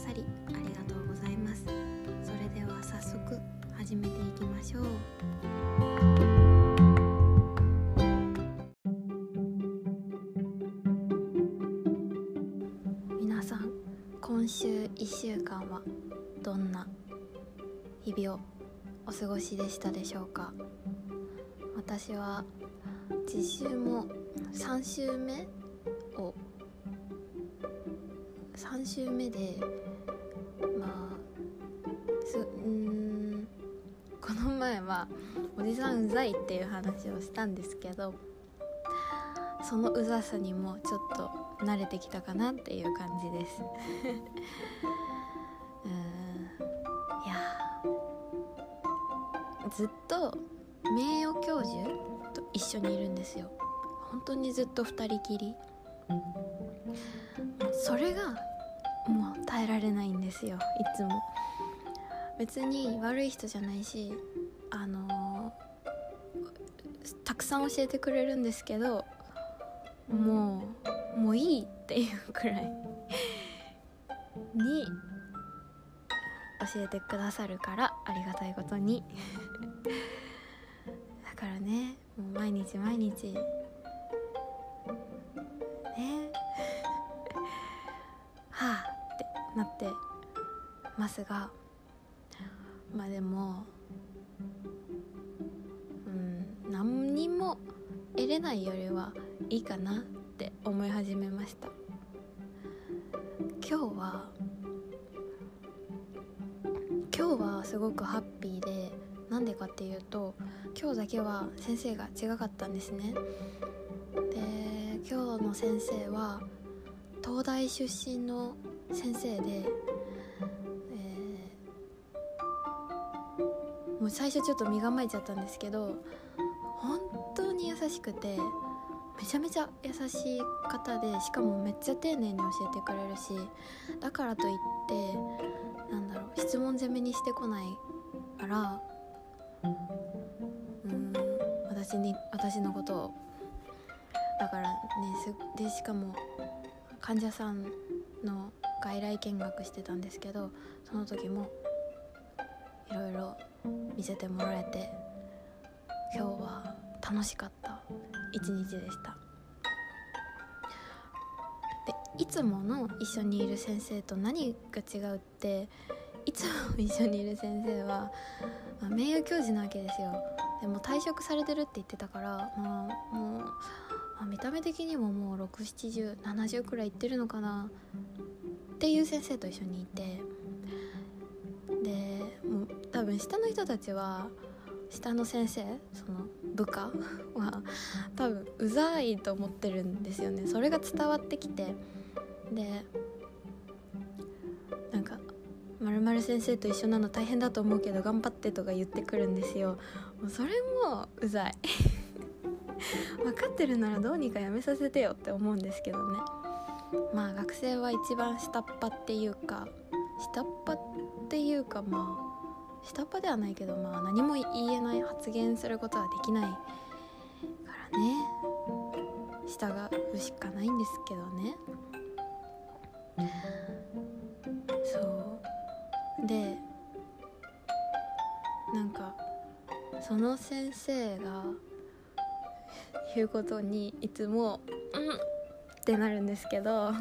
さりありがとうございます。それでは早速始めていきましょう。皆さん今週1週間はどんな日々をお過ごしでしたでしょうか？私は実習も3週目を3週目でまあすうーんこの前はおじさんうざいっていう話をしたんですけどそのうざさにもちょっと慣れてきたかなっていう感じです。うーんいやずっと名誉教授と一緒にいるんですよ。本当にずっと二人きり。それがもう耐えられないんですよいつも。別に悪い人じゃないしあのたくさん教えてくれるんですけどもうもういいっていうくらいに教えてくださるからありがたいことに。だからねもう毎日毎日ますがまあでもうん何にも得れないよりはいいかなって思い始めました。今日は今日はすごくハッピーでなんでかっていうと今日だけは先生が違かったんですね。で今日の先生は東大出身の先生で、もう最初ちょっと身構えちゃったんですけど本当に優しくてめちゃめちゃ優しい方でしかもめっちゃ丁寧に教えてくれるしだからといってなんだろう質問攻めにしてこないからうん私に私のことを。だからねでしかも患者さんの外来見学してたんですけどその時もいろいろ見せてもらえて今日は楽しかった一日でした。でいつもの一緒にいる先生と何が違うっていつも一緒にいる先生は、まあ、名誉教授なわけですよ。でも退職されてるって言ってたから、まあ、もう、まあ見た目的にももう67070くらいいってるのかなっていう先生と一緒にいて。でもう多分下の人たちは下の先生その部下は 多分うざいと思ってるんですよね。それが伝わってきて。でなんか「まる先生と一緒なの大変だと思うけど頑張って」とか言ってくるんですよ。もうそれもうざい。分かってるならどうにかやめさせてよって思うんですけどね。まあ学生は一番下っ端っていうか下っ端っていうかまあ下っ端ではないけどまあ何も言えない発言することはできないからね。従うしかないんですけどね。そう。でなんかその先生が言うことにいつも「うん」ってなるんですけど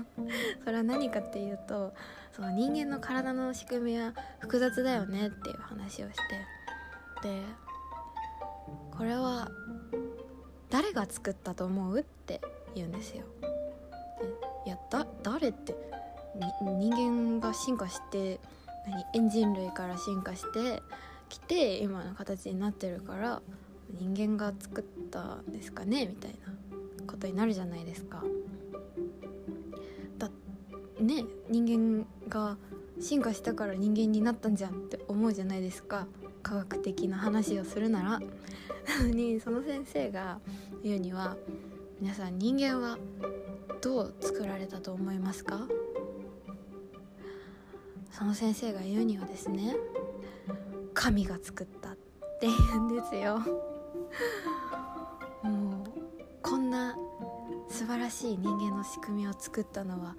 それは何かっていうとその人間の体の仕組みは複雑だよねっていう話をしてでこれは誰が作ったと思う？って言うんですよ。いやだ誰って人間が進化して何エンジン類から進化してきて今の形になってるから人間が作ったんですかね？みたいなことになるじゃないですか。だね人間が進化したから人間になったんじゃんって思うじゃないですか。科学的な話をするなら。な のにその先生が言うには皆さん人間はどう作られたと思いますか？その先生が言うにはですね神が作ったって言うんですよ。もうこんな素晴らしい人間の仕組みを作ったのは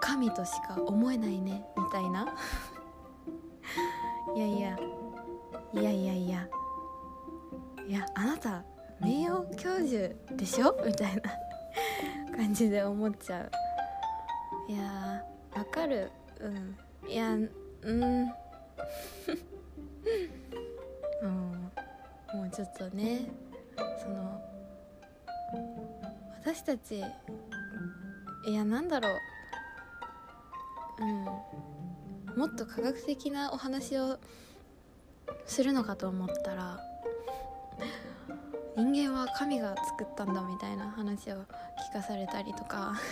神としか思えないねみたいな。いやいや。いやいやいや。いやあなた名誉教授でしょ？みたいな。感じで思っちゃう。いやわかる。うん。いやうん。うん。もうちょっとねその私たちいやなんだろう。うん。もっと科学的なお話をするのかと思ったら人間は神が作ったんだみたいな話を聞かされたりとか。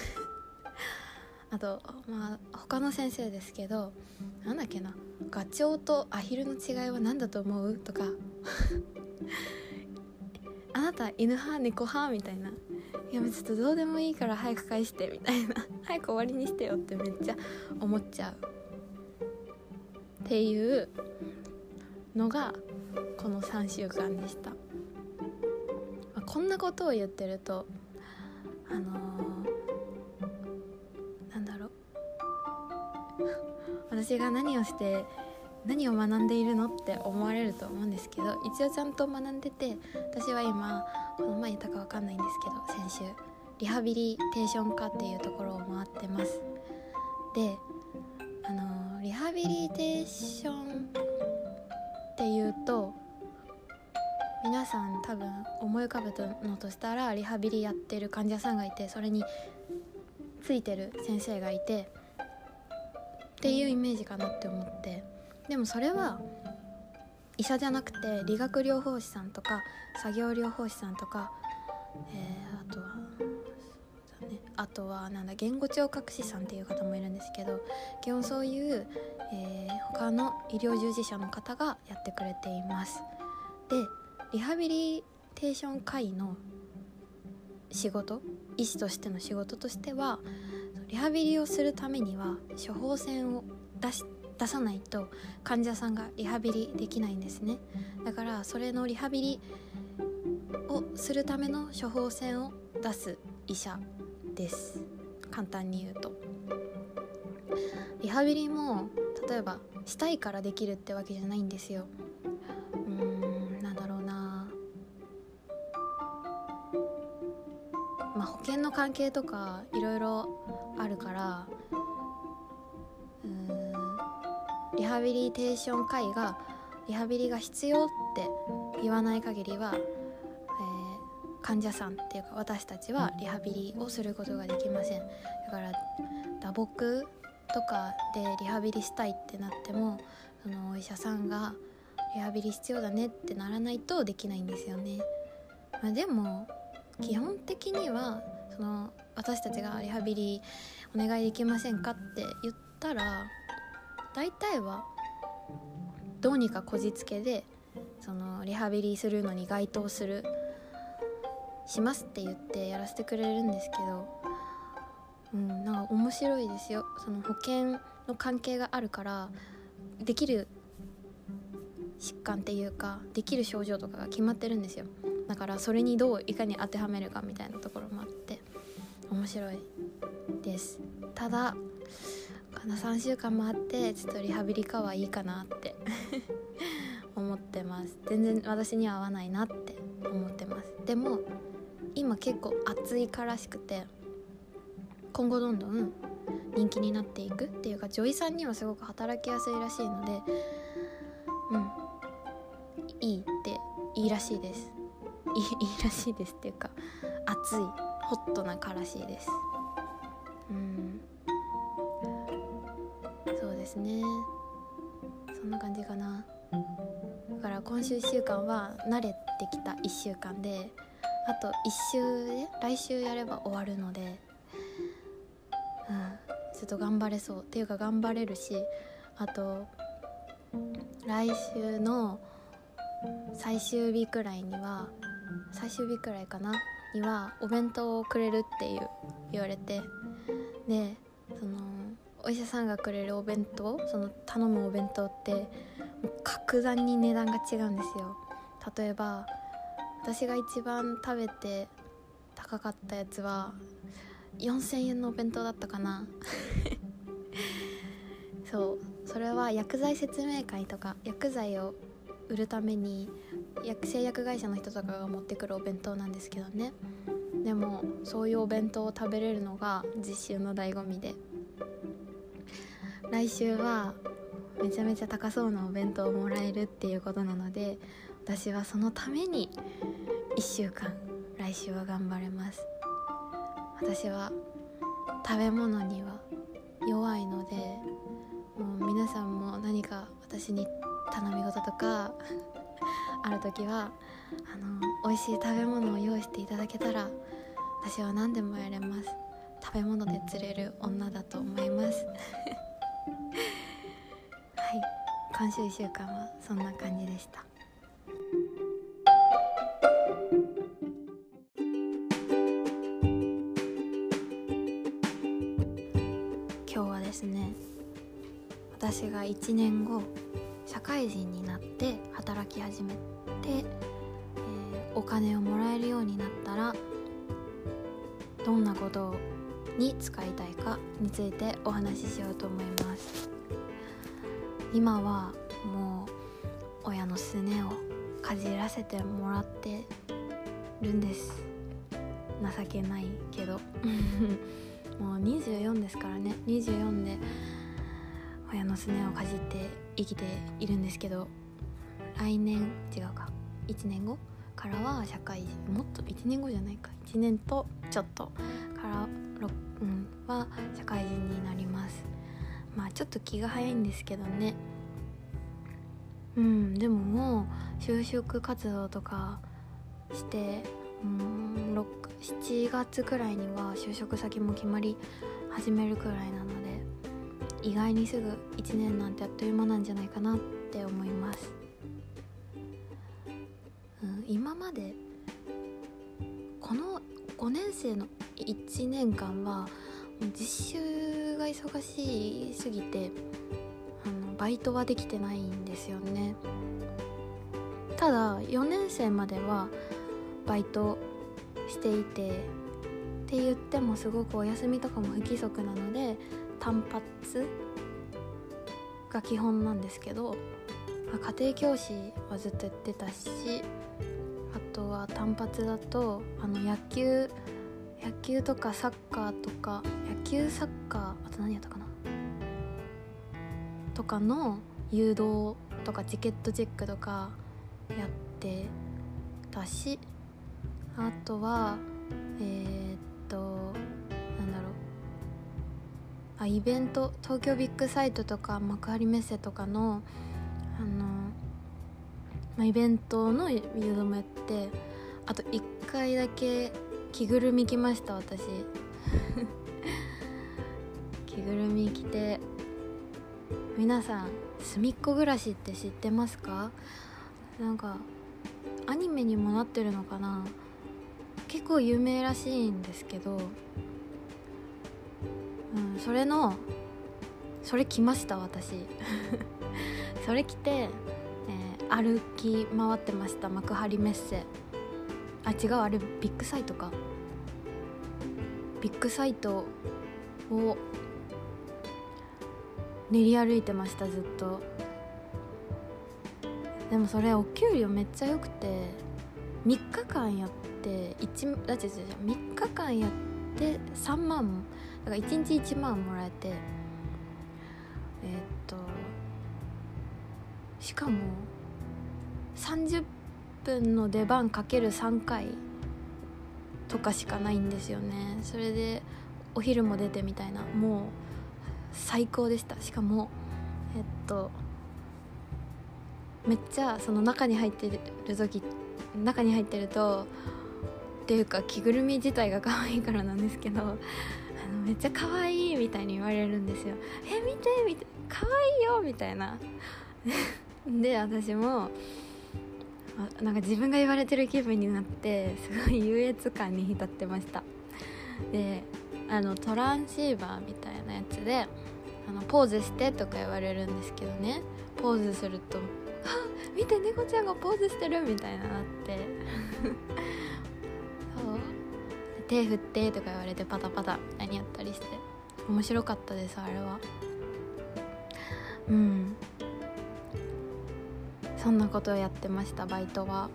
あとまあ他の先生ですけどなんだっけなガチョウとアヒルの違いは何だと思うとか。あなた犬派猫派みたいな。いやちょっとどうでもいいから早く返してみたいな早く終わりにしてよってめっちゃ思っちゃう。っていうのがこの3週間でした、まあ、こんなことを言ってるとあのー、なんだろう。私が何をして何を学んでいるのって思われると思うんですけど一応ちゃんと学んでて私は今この前言ったか分かんないんですけど先週リハビリテーション科っていうところを回ってます。であのリハビリテーションっていうと皆さん多分思い浮かべたのとしたらリハビリやってる患者さんがいてそれについてる先生がいてっていうイメージかなって思って。でもそれは医者じゃなくて理学療法士さんとか作業療法士さんとか、えー、あとはねあとはなんだ言語聴覚士さんっていう方もいるんですけど基本そういう、えー、他の医療従事者の方がやってくれていますでリハビリテーション会の仕事医師としての仕事としてはリハビリをするためには処方箋を出して出さないと患者さんがリハビリできないんですね。だからそれのリハビリをするための処方箋を出す医者です。簡単に言うと。リハビリも例えばしたいからできるってわけじゃないんですよ。うーんなんだろうな。まあ保険の関係とかいろいろあるからリハビリテーション会がリハビリが必要って言わない限りは、えー、患者さんっていうか私たちはリハビリをすることができません。だから打撲とかでリハビリしたいってなってもそのお医者さんがリハビリ必要だねってならないとできないんですよね、まあ、でも基本的にはその私たちがリハビリお願いできませんかって言ったら大体はどうにかこじつけでそのリハビリするのに該当するしますって言ってやらせてくれるんですけどうんなんか面白いですよ。その保険の関係があるからできる疾患っていうかできる症状とかが決まってるんですよ。だからそれにどういかに当てはめるかみたいなところ白いです。ただかな3週間もあってちょっとリハビリかはいいかなって 思ってます。全然私には合わないなって思ってます。でも今結構暑いからしくて今後どんどん人気になっていくっていうか女医さんにはすごく働きやすいらしいのでうん。いいっていいらしいです。いいらしいですっていうか暑い。ホットなからしいです。うん。そうですね。そんな感じかな。だから今週1週間は慣れてきた1週間であと1週で来週やれば終わるのでうん。ちょっと頑張れそう。っていうか頑張れるしあと来週の最終日くらいには最終日くらいかな。にはお弁当をくれるっていう言われてでそのお医者さんがくれるお弁当その頼むお弁当ってもう格段に値段が違うんですよ。例えば私が一番食べて高かったやつは4000円のお弁当だったかな。そう。それは薬剤説明会とか薬剤を売るために薬製薬会社の人とかが持ってくるお弁当なんですけどね。でもそういうお弁当を食べれるのが実習の醍醐味で。来週はめちゃめちゃ高そうなお弁当をもらえるっていうことなので私はそのために1週間来週は頑張れます。私は食べ物には弱いのでもう皆さんも何か私に頼み事とかある時はあの美味しい食べ物を用意していただけたら私は何でもやれます。食べ物で釣れる女だと思います。はい。今週1週間はそんな感じでした。今日はですね私が1年後会人になって働き始めて、えー、お金をもらえるようになったらどんなことに使いたいかについてお話ししようと思います。今はもう親のすねをかじらせてもらってるんです。情けないけど。もう24ですからね。24で親のすねをかじって生きているんですけど来年違うか。1年後？からは社会人もっと1年後じゃないか。1年とちょっと。から、うん、は社会人になります。まあちょっと気が早いんですけどね。うんでももう就職活動とかしてうん7月くらいには就職先も決まり始めるくらいなので意外にすぐ1年なんてあっという間なんじゃないかなって思います、うん、今までこの5年生の1年間は実習が忙しすぎてあのバイトはできてないんですよね。ただ4年生まではバイトしていてって言ってもすごくお休みとかも不規則なので単発が基本なんですけど家庭教師はずっとやってたしあとは単発だとあの野球野球とかサッカーとか野球サッカーあと何やったかな？とかの誘導とかチケットチェックとかやってたしあとはえー、っとあイベント東京ビッグサイトとか幕張メッセとかのあの、まあ、イベントの誘導もやってあと1回だけ着ぐるみ着ました私。着ぐるみ着て皆さん隅っこ暮らしって知ってますか？なんかアニメにもなってるのかな？結構有名らしいんですけど、うん、それのそれ着ました私。それ着て、えー、歩き回ってました幕張メッセ。あ違うあれビッグサイトか。ビッグサイトを練り歩いてましたずっと。でもそれお給料めっちゃ良くて3日間やって1だって3日間やって3万から1日1万もらえてえー、っとしかも30分の出番かける3回とかしかないんですよね。それでお昼も出てみたいな。もう最高でした。しかもえっとめっちゃその中に入ってる時中に入ってるとっていうか着ぐるみ自体が可愛いからなんですけどめっちゃ可愛いみたいに言われるんですよ「え見て見て可愛いよ」みたいな。で私もなんか自分が言われてる気分になってすごい優越感に浸ってました。であのトランシーバーみたいなやつであのポーズしてとか言われるんですけどね。ポーズすると「あ見て猫ちゃんがポーズしてる」みたいななって。手振ってとか言われてパタパタ何やったりして面白かったですあれは。うん。そんなことをやってましたバイトは。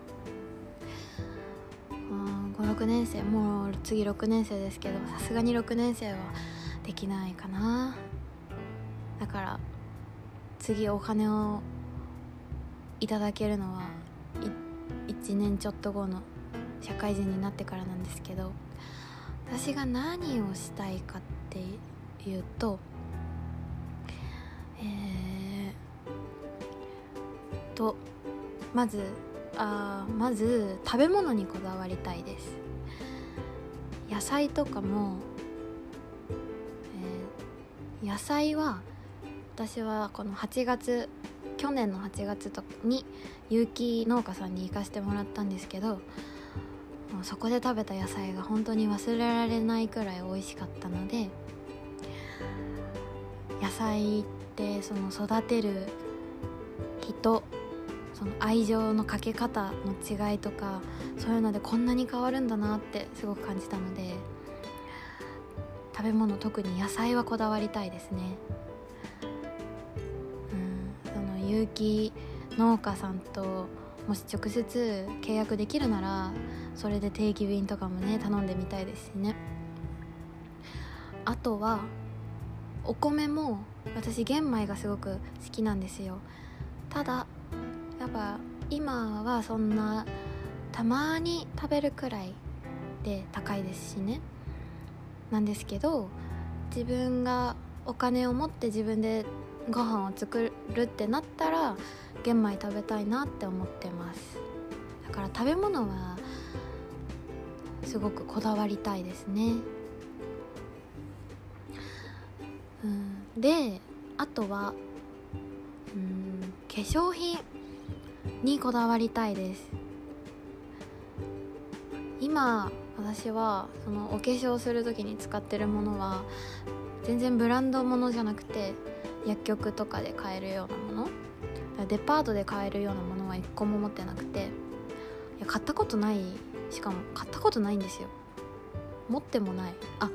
56年生もう次6年生ですけどさすがに6年生はできないかな。だから次お金をいただけるのは1年ちょっと後の社会人になってからなんですけど。私が何をしたいかっていうとえー、とまずあまず食べ物にこだわりたいです。野菜とかも、えー、野菜は私はこの8月去年の8月とに有機農家さんに行かせてもらったんですけどそこで食べた野菜が本当に忘れられないくらい美味しかったので野菜ってその育てる人その愛情のかけ方の違いとかそういうのでこんなに変わるんだなってすごく感じたので食べ物特に野菜はこだわりたいですね。うんその有機農家さんともし直接契約できるならそれで定期便とかもね頼んでみたいですしね。あとはお米も私玄米がすごく好きなんですよ。ただやっぱ今はそんなたまに食べるくらいで高いですしね。なんですけど自分がお金を持って自分でご飯を作るってなったら玄米食べたいなって思ってます。だから食べ物はすごくこだわりたいですね。うん。であとはうん化粧品にこだわりたいです。今私はそのお化粧する時に使ってるものは全然ブランドものじゃなくて薬局とかで買えるようなものデパートで買えるようなものは一個も持ってなくていや買ったことないしかも買ったことないんですよ。持ってもない。あ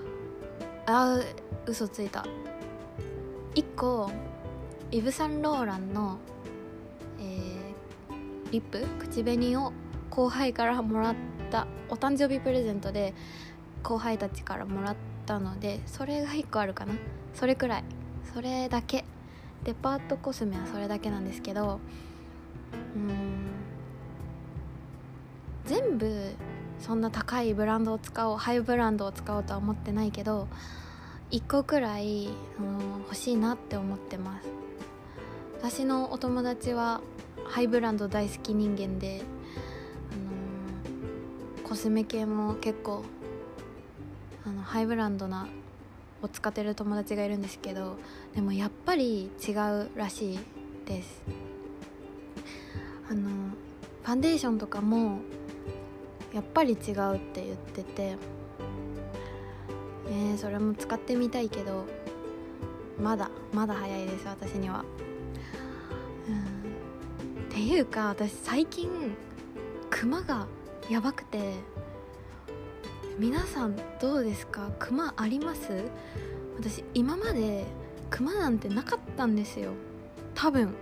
あ嘘ついた。1個イヴ・サンローランのえリップ口紅を後輩からもらったお誕生日プレゼントで後輩たちからもらったのでそれが1個あるかな。それくらい。それだけ。デパートコスメはそれだけなんですけどうん全部そんな高いブランドを使おうハイブランドを使おうとは思ってないけど1個くらい、うん、欲しいなって思ってます。私のお友達はハイブランド大好き人間で、あのー、コスメ系も結構あのハイブランドなを使ってる友達がいるんですけどでもやっぱり違うらしいです。あのファンデーションとかもやっぱり違うって言っててえー、それも使ってみたいけどまだまだ早いです私には。うん。っていうか私最近クマがやばくて皆さんどうですか？クマあります？私今までクマなんてなかったんですよ。多分。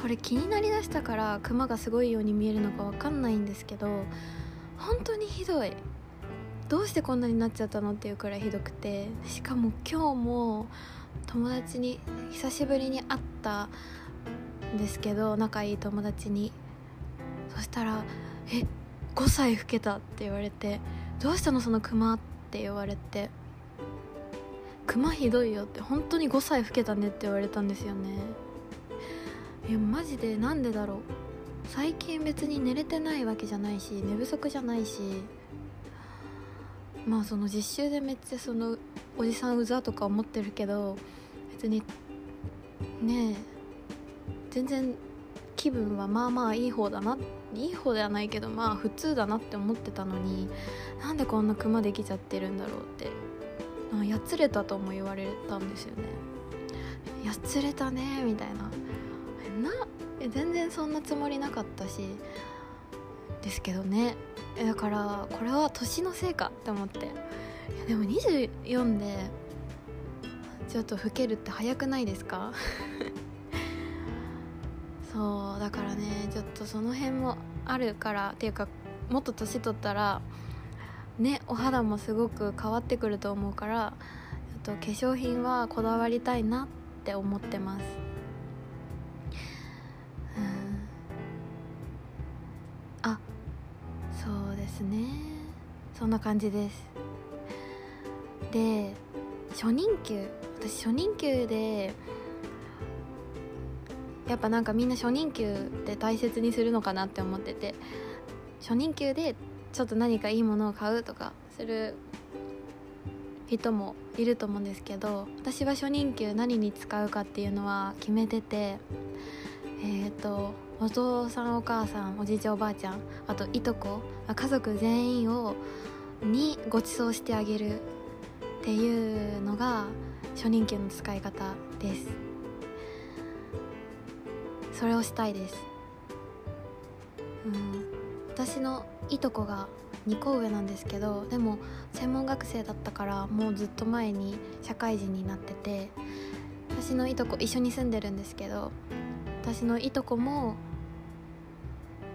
これ気になりだしたからクマがすごいように見えるのか分かんないんですけど本当にひどい。どうしてこんなになっちゃったのっていうくらいひどくてしかも今日も友達に久しぶりに会ったんですけど仲いい友達に。そしたら「え5歳老けた」って言われて「どうしたのそのクマ」って言われて「クマひどいよ」って本当に5歳老けたねって言われたんですよね。いやマジでなんでだろう。最近別に寝れてないわけじゃないし寝不足じゃないし。まあその実習でめっちゃそのおじさんうざとか思ってるけど別にねえ全然気分はまあまあいい方だないい方ではないけどまあ普通だなって思ってたのになんでこんなクマできちゃってるんだろうってやつれたとも言われたんですよね。やつれたねみたいな。な全然そんなつもりなかったしですけどね。だからこれは年のせいかって思って。でも24でちょっと老けるって早くないですか？そうだからねちょっとその辺もあるからっていうかもっと年取ったらねお肌もすごく変わってくると思うからちょっと化粧品はこだわりたいなって思ってます。あそうですね。そんな感じです。で初任給私初任給でやっぱなんかみんな初任給って大切にするのかなって思ってて初任給でちょっと何かいいものを買うとかする人もいると思うんですけど私は初任給何に使うかっていうのは決めててえっ、ー、とお父さんお母さんおじいちゃんおばあちゃんあといとこ家族全員をにご馳走してあげるっていうのが初任給の使い方です。それをしたいです、うん、私のいとこが2個上なんですけどでも専門学生だったからもうずっと前に社会人になってて私のいとこ一緒に住んでるんですけど私のいとこも、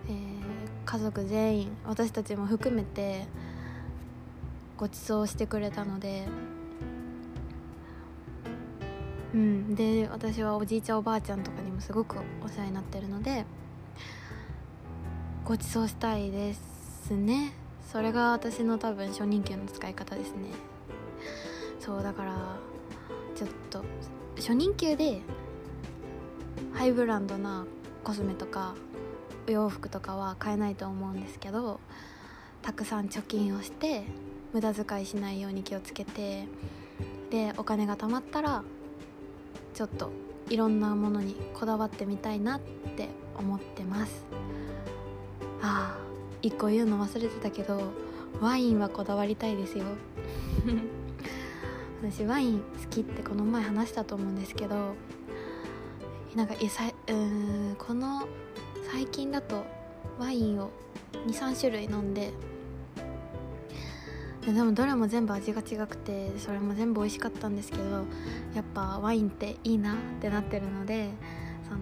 えー、家族全員私たちも含めてご馳走してくれたのでうん。で私はおじいちゃんおばあちゃんとかにもすごくお世話になってるのでご馳走したいですね。それが私の多分初任給の使い方ですね。そうだからちょっと初任給でハイブランドなコスメとかお洋服とかは買えないと思うんですけどたくさん貯金をして無駄遣いしないように気をつけてでお金が貯まったらちょっといろんなものにこだわってみたいなって思ってます。ああ一個言うの忘れてたけどワインはこだわりたいですよ。私ワイン好きってこの前話したと思うんですけどなんかさうんこの最近だとワインを23種類飲んででもどれも全部味が違くてそれも全部美味しかったんですけどやっぱワインっていいなってなってるのでその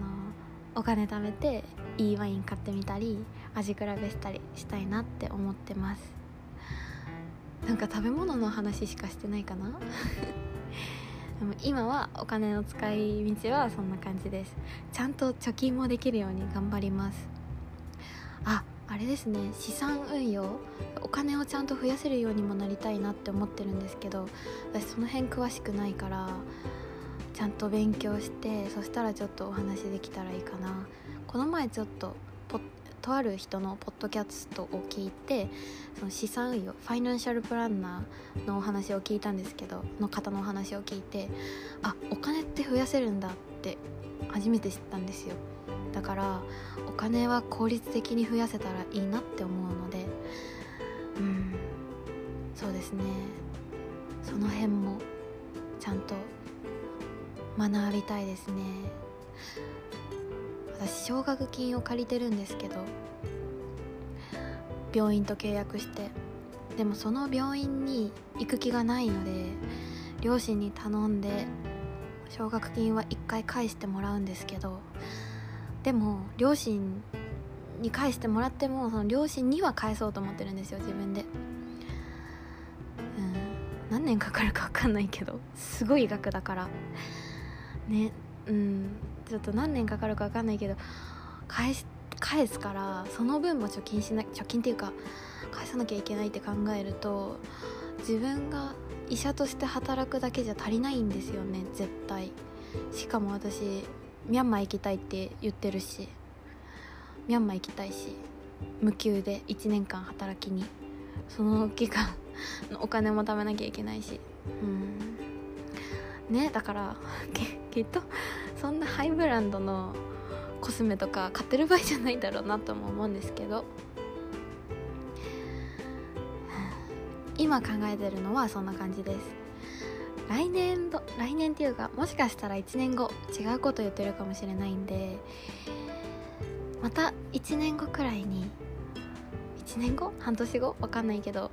お金貯めていいワイン買ってみたり味比べしたりしたいなって思ってます。なんか食べ物の話しかしてないかな？でも今はお金の使い道はそんな感じです。ちゃんと貯金もできるように頑張ります。ああれですね資産運用お金をちゃんと増やせるようにもなりたいなって思ってるんですけど私その辺詳しくないからちゃんと勉強してそしたらちょっとお話できたらいいかな。この前ちょっととある人のポッドキャストを聞いてその資産運用ファイナンシャルプランナーのお話を聞いたんですけどの方のお話を聞いてあお金って増やせるんだって初めて知ったんですよ。だからお金は効率的に増やせたらいいなって思うのでうんそうですね。その辺もちゃんと学びたいですね。私奨学金を借りてるんですけど病院と契約してでもその病院に行く気がないので両親に頼んで奨学金は1回返してもらうんですけどでも両親に返してもらってもその両親には返そうと思ってるんですよ自分で。うん。何年かかるか分かんないけど。すごい額だから。ね。うん。ちょっと何年かかるか分かんないけど。返し返すからその分も貯金しな貯金っていうか返さなきゃいけないって考えると自分が医者として働くだけじゃ足りないんですよね絶対。しかも私ミャンマー行きたいって言ってるしミャンマー行きたいし無給で1年間働きにその期間の お金も貯めなきゃいけないし。うん。ねだから きっとそんなハイブランドのコスメとか買ってる場合じゃないだろうなとも思うんですけど。今考えてるのはそんな感じです。来年度来年っていうかもしかしたら1年後違うこと言ってるかもしれないんでまた1年後くらいに1年後？半年後？わかんないけど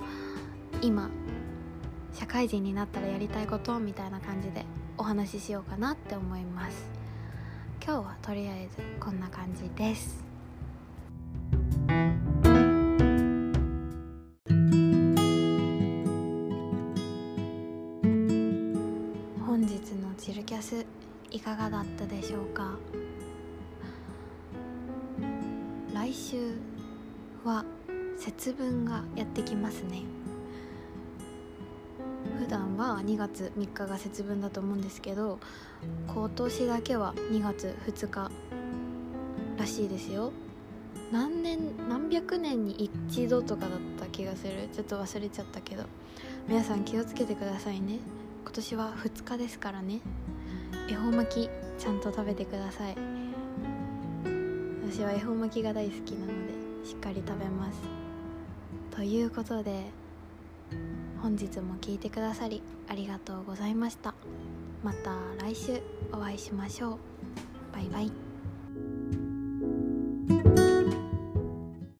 今社会人になったらやりたいことみたいな感じでお話ししようかなって思います。今日はとりあえずこんな感じです。かがだったでしょうか？来週は節分がやってきますね。普段は2月3日が節分だと思うんですけど今年だけは2月2日らしいですよ。何年何百年に一度とかだった気がする。ちょっと忘れちゃったけど。皆さん気をつけてくださいね。今年は2日ですからね。恵方巻きちゃんと食べてください。私は恵方巻きが大好きなのでしっかり食べます。ということで本日も聴いてくださりありがとうございました。また来週お会いしましょう。バイバイ。